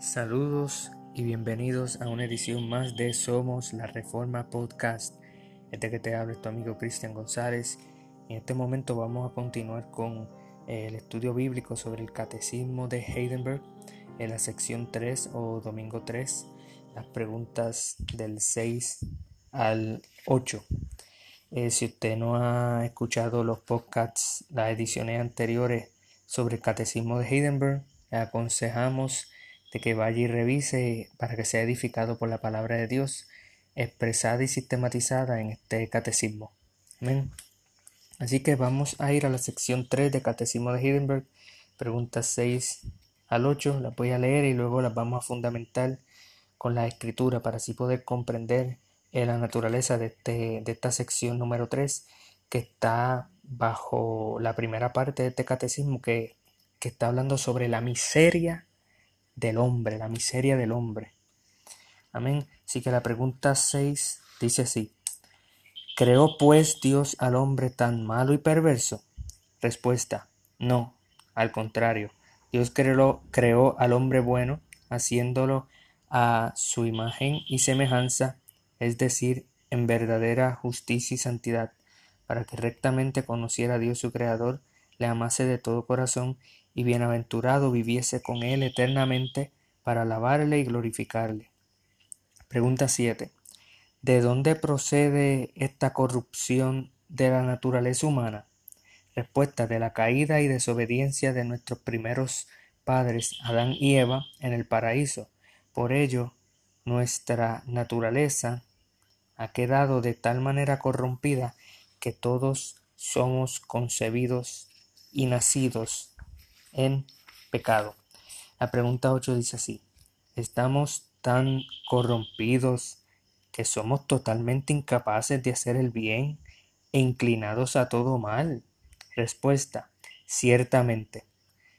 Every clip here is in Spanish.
Saludos y bienvenidos a una edición más de Somos la Reforma Podcast. Este que te habla es tu amigo Cristian González. En este momento vamos a continuar con eh, el estudio bíblico sobre el Catecismo de Heidenberg en la sección 3 o domingo 3, las preguntas del 6 al 8. Eh, si usted no ha escuchado los podcasts, las ediciones anteriores sobre el Catecismo de Heidenberg, le aconsejamos de que vaya y revise para que sea edificado por la palabra de Dios expresada y sistematizada en este catecismo. Amén. Así que vamos a ir a la sección 3 de Catecismo de Heidenberg, preguntas 6 al 8, las voy a leer y luego las vamos a fundamentar con la escritura para así poder comprender eh, la naturaleza de, este, de esta sección número 3 que está bajo la primera parte de este catecismo que, que está hablando sobre la miseria del hombre, la miseria del hombre. Amén. Así que la pregunta 6 dice así. ¿Creó pues Dios al hombre tan malo y perverso? Respuesta. No, al contrario. Dios creó, creó al hombre bueno, haciéndolo a su imagen y semejanza, es decir, en verdadera justicia y santidad, para que rectamente conociera a Dios su Creador, le amase de todo corazón y bienaventurado viviese con él eternamente para alabarle y glorificarle. Pregunta 7. ¿De dónde procede esta corrupción de la naturaleza humana? Respuesta de la caída y desobediencia de nuestros primeros padres, Adán y Eva, en el paraíso. Por ello, nuestra naturaleza ha quedado de tal manera corrompida que todos somos concebidos y nacidos en pecado. La pregunta 8 dice así, ¿estamos tan corrompidos que somos totalmente incapaces de hacer el bien e inclinados a todo mal? Respuesta, ciertamente,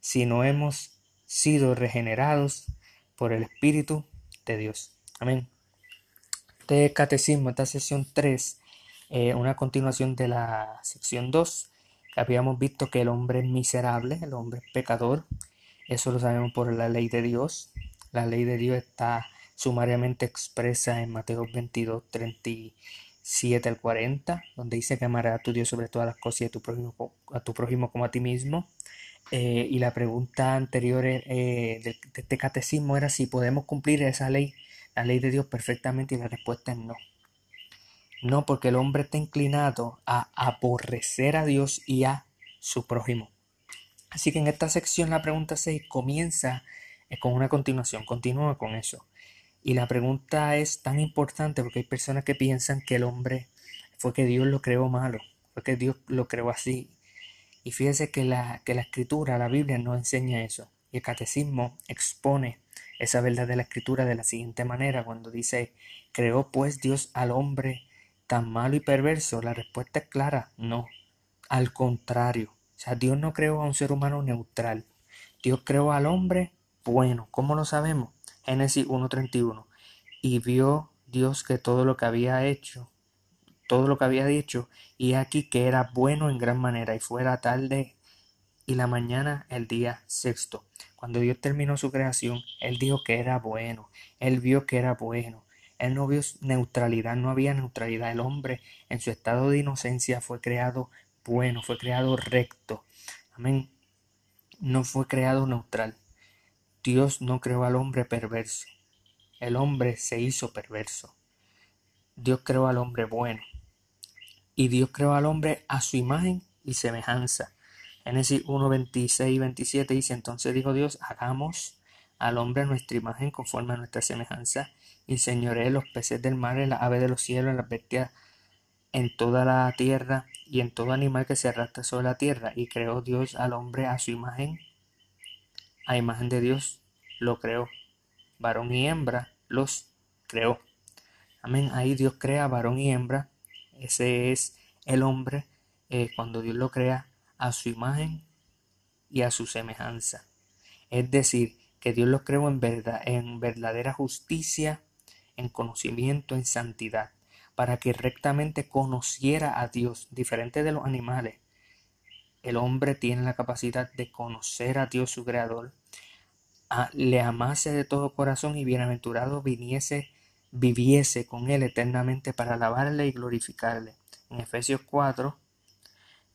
si no hemos sido regenerados por el Espíritu de Dios. Amén. Este catecismo, esta sesión 3, eh, una continuación de la sección 2, Habíamos visto que el hombre es miserable, el hombre es pecador. Eso lo sabemos por la ley de Dios. La ley de Dios está sumariamente expresa en Mateo 22, 37 al 40, donde dice que amarás a tu Dios sobre todas las cosas y a tu prójimo, a tu prójimo como a ti mismo. Eh, y la pregunta anterior eh, de, de este catecismo era si podemos cumplir esa ley, la ley de Dios perfectamente, y la respuesta es no. No, porque el hombre está inclinado a aborrecer a Dios y a su prójimo. Así que en esta sección la pregunta 6 comienza eh, con una continuación, continúa con eso. Y la pregunta es tan importante porque hay personas que piensan que el hombre fue que Dios lo creó malo, fue que Dios lo creó así. Y fíjese que la, que la escritura, la Biblia no enseña eso. Y el catecismo expone esa verdad de la escritura de la siguiente manera, cuando dice, creó pues Dios al hombre tan malo y perverso? La respuesta es clara, no. Al contrario, o sea, Dios no creó a un ser humano neutral. Dios creó al hombre bueno. ¿Cómo lo sabemos? Génesis 1.31. Y vio Dios que todo lo que había hecho, todo lo que había dicho, y aquí que era bueno en gran manera, y fuera tarde y la mañana el día sexto. Cuando Dios terminó su creación, Él dijo que era bueno, Él vio que era bueno. Él no vio neutralidad, no había neutralidad. El hombre en su estado de inocencia fue creado bueno, fue creado recto. Amén. No fue creado neutral. Dios no creó al hombre perverso. El hombre se hizo perverso. Dios creó al hombre bueno. Y Dios creó al hombre a su imagen y semejanza. Génesis 1, 26 y 27 dice, entonces dijo Dios, hagamos al hombre a nuestra imagen conforme a nuestra semejanza y señoré los peces del mar, en las aves de los cielos, en las bestias, en toda la tierra y en todo animal que se arrastra sobre la tierra. Y creó Dios al hombre a su imagen, a imagen de Dios lo creó. Varón y hembra los creó. Amén. Ahí Dios crea varón y hembra. Ese es el hombre eh, cuando Dios lo crea a su imagen y a su semejanza. Es decir, que Dios los creó en, verdad, en verdadera justicia, en conocimiento, en santidad, para que rectamente conociera a Dios, diferente de los animales. El hombre tiene la capacidad de conocer a Dios su Creador, le amase de todo corazón y bienaventurado viniese, viviese con él eternamente para alabarle y glorificarle. En Efesios 4,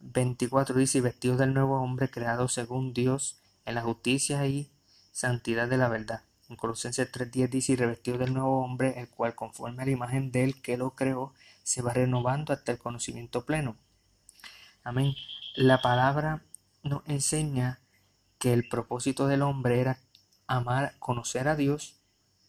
24 dice, y vestido del nuevo hombre creado según Dios en la justicia y santidad de la verdad. En Colosenses 3.10 dice, y revestido del nuevo hombre, el cual conforme a la imagen de él que lo creó, se va renovando hasta el conocimiento pleno. Amén. La palabra nos enseña que el propósito del hombre era amar, conocer a Dios,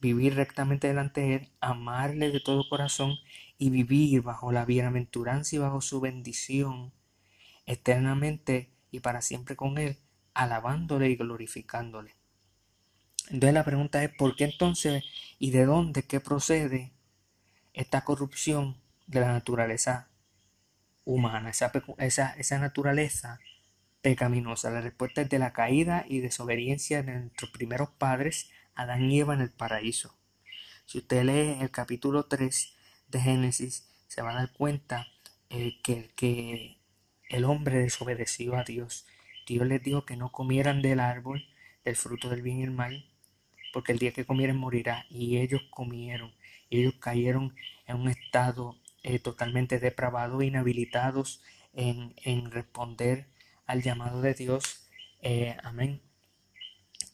vivir rectamente delante de Él, amarle de todo corazón y vivir bajo la bienaventuranza y bajo su bendición eternamente y para siempre con Él, alabándole y glorificándole. Entonces la pregunta es, ¿por qué entonces y de dónde, qué procede esta corrupción de la naturaleza humana, esa, esa, esa naturaleza pecaminosa? La respuesta es de la caída y desobediencia de nuestros primeros padres, Adán y Eva en el paraíso. Si usted lee el capítulo 3 de Génesis, se va a dar cuenta eh, que, que el hombre desobedeció a Dios. Dios les dijo que no comieran del árbol, del fruto del bien y el mal, porque el día que comieren morirá. Y ellos comieron. Ellos cayeron en un estado eh, totalmente depravado, inhabilitados en, en responder al llamado de Dios. Eh, amén.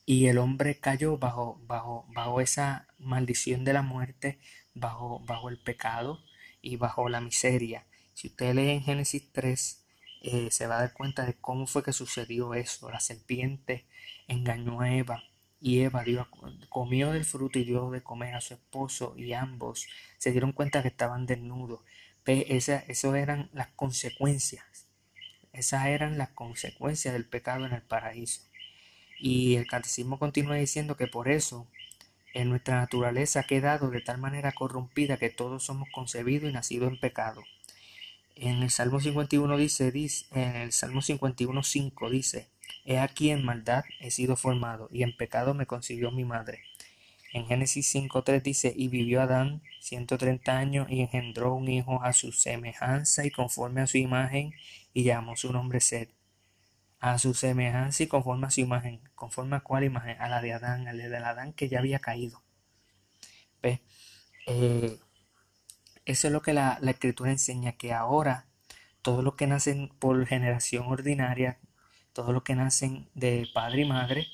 Y el hombre cayó bajo, bajo, bajo esa maldición de la muerte, bajo, bajo el pecado y bajo la miseria. Si usted lee en Génesis 3, eh, se va a dar cuenta de cómo fue que sucedió eso. La serpiente engañó a Eva y Eva dio, comió del fruto y dio de comer a su esposo y ambos se dieron cuenta que estaban desnudos. Esas eran las consecuencias esas eran las consecuencias del pecado en el paraíso. Y el catecismo continúa diciendo que por eso en nuestra naturaleza ha quedado de tal manera corrompida que todos somos concebidos y nacidos en pecado. En el Salmo 51 dice, dice en el Salmo 51 5 dice, He aquí en maldad he sido formado, y en pecado me concibió mi madre. En Génesis 5.3 dice, y vivió Adán 130 años y engendró un hijo a su semejanza y conforme a su imagen, y llamó su nombre Sed. A su semejanza y conforme a su imagen. ¿Conforme a cuál imagen? A la de Adán, a la de Adán que ya había caído. ¿Ves? Eh, eso es lo que la, escritura enseña, que ahora todos los que nacen por generación ordinaria, todos los que nacen de padre y madre,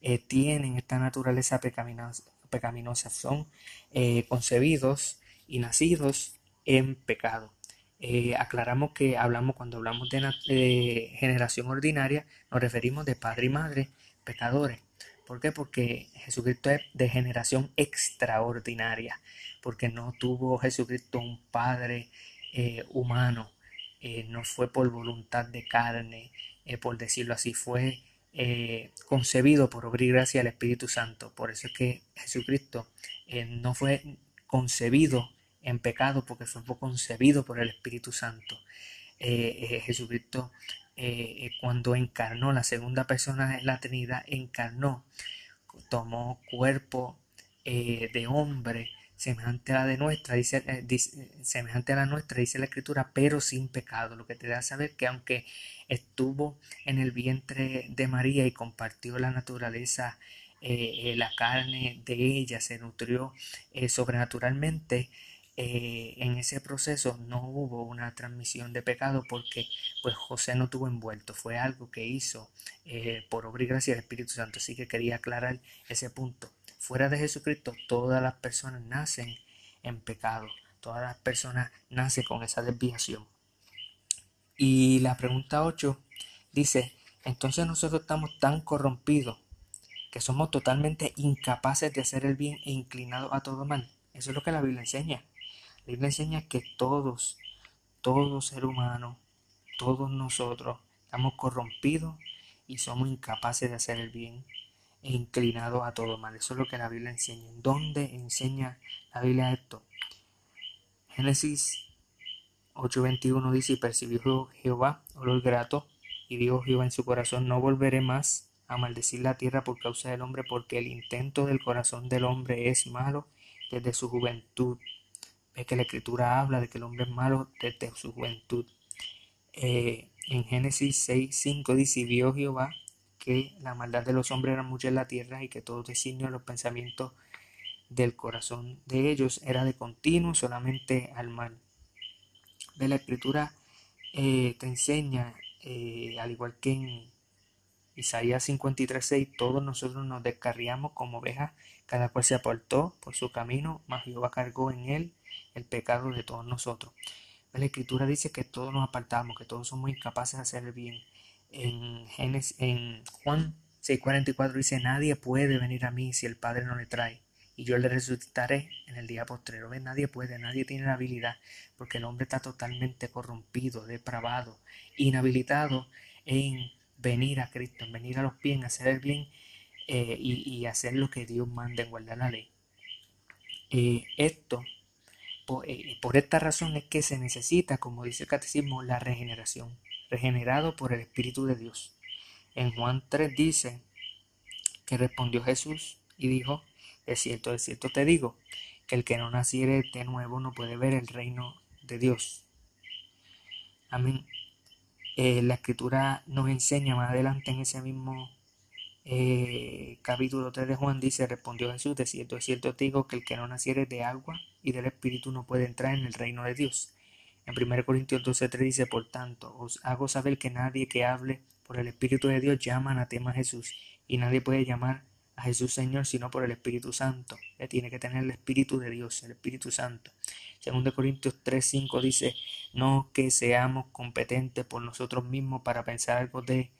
eh, tienen esta naturaleza pecaminosa, pecaminosas, son eh, concebidos y nacidos en pecado. Eh, aclaramos que hablamos cuando hablamos de generación ordinaria, nos referimos de padre y madre pecadores. ¿Por qué? Porque Jesucristo es de generación extraordinaria, porque no tuvo Jesucristo un padre eh, no fue por voluntad de carne, por decirlo así, fue eh, concebido por obra y gracia del Espíritu Santo. Por eso es que Jesucristo eh, no fue concebido en pecado porque fue concebido por el Espíritu Santo. Eh, Jesucristo cuando encarnó la segunda persona de la Trinidad, encarnó, tomó cuerpo de hombre semejante a la de nuestra, dice, semejante a la nuestra, dice la escritura, pero sin pecado, lo que te da a saber que aunque estuvo en el vientre de María y compartió la naturaleza, eh, eh, la carne de ella, se nutrió eh, sobrenaturalmente. en ese proceso no hubo una transmisión de pecado porque pues José no tuvo envuelto, fue algo que hizo por obra y gracia del Espíritu Santo, así que quería aclarar ese punto. Fuera de Jesucristo todas las personas nacen en pecado, todas las personas nacen con esa desviación. Y la pregunta 8 dice, entonces nosotros estamos tan corrompidos que somos totalmente incapaces de hacer el bien e inclinados a todo mal. Eso es lo que la Biblia enseña. La Biblia enseña que todos, todo ser humano, todos nosotros estamos corrompidos y somos incapaces de hacer el bien e inclinados a todo mal. Eso es lo que la Biblia enseña. dónde enseña la Biblia esto? Génesis 8.21 dice, y percibió Jehová olor grato, y dijo Jehová en su corazón, no volveré más a maldecir la tierra por causa del hombre, porque el intento del corazón del hombre es malo desde su juventud. Ve que la escritura habla de que el hombre es malo desde su juventud. Eh, en Génesis 6.5 dice, y vio Jehová que la maldad de los hombres era mucha en la tierra y que todo designio de los pensamientos del corazón de ellos era de continuo solamente al mal. De la escritura eh, te enseña, eh, al igual que en Isaías 53.6, todos nosotros nos descarriamos como ovejas, cada cual se apartó por su camino, mas Jehová cargó en él el pecado de todos nosotros. La escritura dice que todos nos apartamos, que todos somos incapaces de hacer el bien. En, Génesis, en Juan 6:44 dice, nadie puede venir a mí si el Padre no le trae, y yo le resucitaré en el día postrero. Nadie puede, nadie tiene la habilidad, porque el hombre está totalmente corrompido, depravado, inhabilitado en venir a Cristo, en venir a los pies, en hacer el bien eh, y, hacer lo que Dios manda en guardar la ley. Eh, esto, eh, por, esta razón es que se necesita, como dice el catecismo, la regeneración, regenerado por el Espíritu de Dios. En Juan 3 dice que respondió Jesús y dijo, es cierto, es cierto te digo, que el que no naciere de nuevo no puede ver el reino de Dios. Amén. Eh, la escritura nos enseña más adelante en ese mismo eh, capítulo 3 de Juan, dice, respondió Jesús, de cierto, es cierto te digo que el que no naciere de agua y del Espíritu no puede entrar en el reino de Dios. En 1 Corintios 12.3 dice, por tanto, os hago saber que nadie que hable por el Espíritu de Dios llama anatema a Jesús, y nadie puede llamar a Jesús Señor sino por el Espíritu Santo. que tiene que tener el Espíritu de Dios, el Espíritu Santo. 2 Corintios 3:5 dice, no que seamos competentes por nosotros mismos para pensar algo de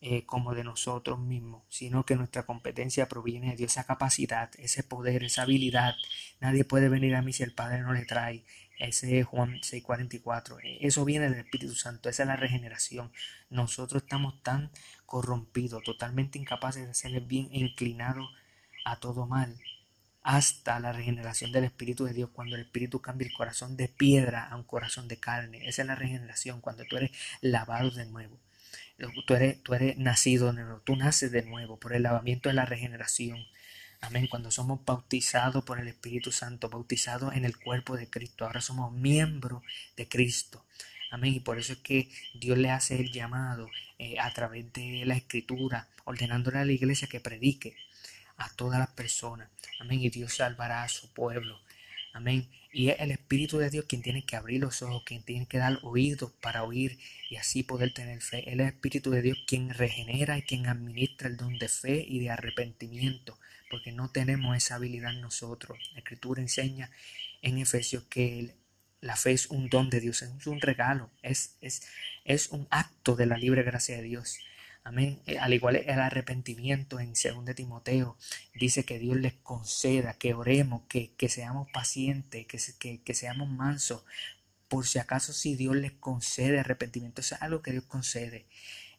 eh, como de nosotros mismos, sino que nuestra competencia proviene de Dios, esa capacidad, ese poder, esa habilidad. Nadie puede venir a mí si el Padre no le trae. Ese es Juan 6:44. Eh, eso viene del Espíritu Santo, esa es la regeneración. Nosotros estamos tan corrompidos, totalmente incapaces de hacer el bien e inclinados a todo mal hasta la regeneración del Espíritu de Dios, cuando el Espíritu cambia el corazón de piedra a un corazón de carne. Esa es la regeneración, cuando tú eres lavado de nuevo. Tú eres, tú eres nacido de nuevo, tú naces de nuevo por el lavamiento de la regeneración. Amén. Cuando somos bautizados por el Espíritu Santo, bautizados en el cuerpo de Cristo, ahora somos miembros de Cristo. Amén. Y por eso es que Dios le hace el llamado eh, a través de la Escritura, ordenándole a la iglesia que predique a todas las personas. Amén. Y Dios salvará a su pueblo. Amén. Y es el Espíritu de Dios quien tiene que abrir los ojos, quien tiene que dar oídos para oír y así poder tener fe. El Espíritu de Dios quien regenera y quien administra el don de fe y de arrepentimiento, porque no tenemos esa habilidad nosotros. La Escritura enseña en Efesios que la fe es un don de Dios, es un regalo, es, es, es un acto de la libre gracia de Dios. Amén. Eh, al igual el arrepentimiento en 2 Timoteo dice que Dios les conceda, que oremos, que, que seamos pacientes, que, que, seamos mansos. Por si acaso si Dios les concede arrepentimiento, es algo que Dios concede.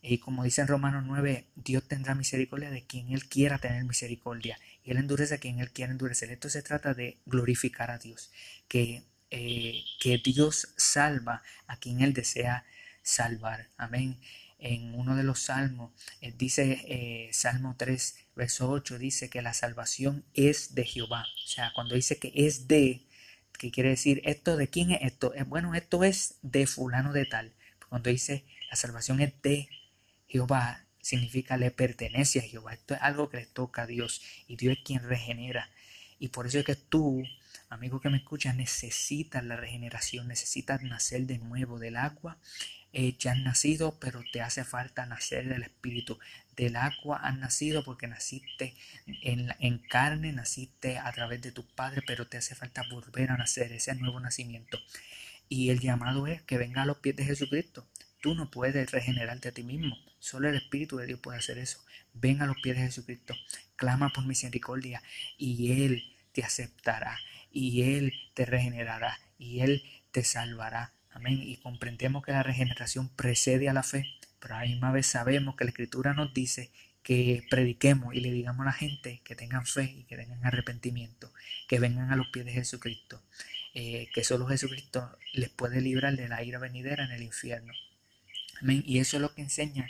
Y como dice en Romanos 9, Dios tendrá misericordia de quien Él quiera tener misericordia. Y Él endurece a quien Él quiera endurecer. Esto se trata de glorificar a Dios. Que, eh, que Dios salva a quien Él desea salvar. Amén en uno de los salmos, eh, dice eh, Salmo 3, verso 8, dice que la salvación es de Jehová. O sea, cuando dice que es de, ¿qué quiere decir? ¿Esto de quién es esto? Eh, bueno, esto es de fulano de tal. Cuando dice la salvación es de Jehová, significa le pertenece a Jehová. Esto es algo que le toca a Dios y Dios es quien regenera. Y por eso es que tú, amigo que me escuchas, necesitas la regeneración, necesitas nacer de nuevo del agua eh, ya has nacido, pero te hace falta nacer del Espíritu. Del agua has nacido porque naciste en, carne, naciste a través de tu Padre, pero te hace falta volver a nacer, ese nuevo nacimiento. Y el llamado es que venga a los pies de Jesucristo. Tú no puedes regenerarte a ti mismo. Solo el Espíritu de Dios puede hacer eso. Ven a los pies de Jesucristo. Clama por misericordia y Él te aceptará. Y Él te regenerará. Y Él te salvará. Amén. Y comprendemos que la regeneración precede a la fe, pero a la misma vez sabemos que la Escritura nos dice que prediquemos y le digamos a la gente que tengan fe y que tengan arrepentimiento, que vengan a los pies de Jesucristo, eh, que solo Jesucristo les puede librar de la ira venidera en el infierno. Amén. Y eso es lo que enseña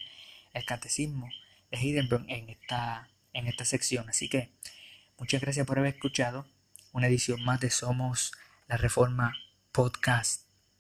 el catecismo de Heidenberg en esta, en esta sección. Así que muchas gracias por haber escuchado una edición más de Somos la Reforma Podcast.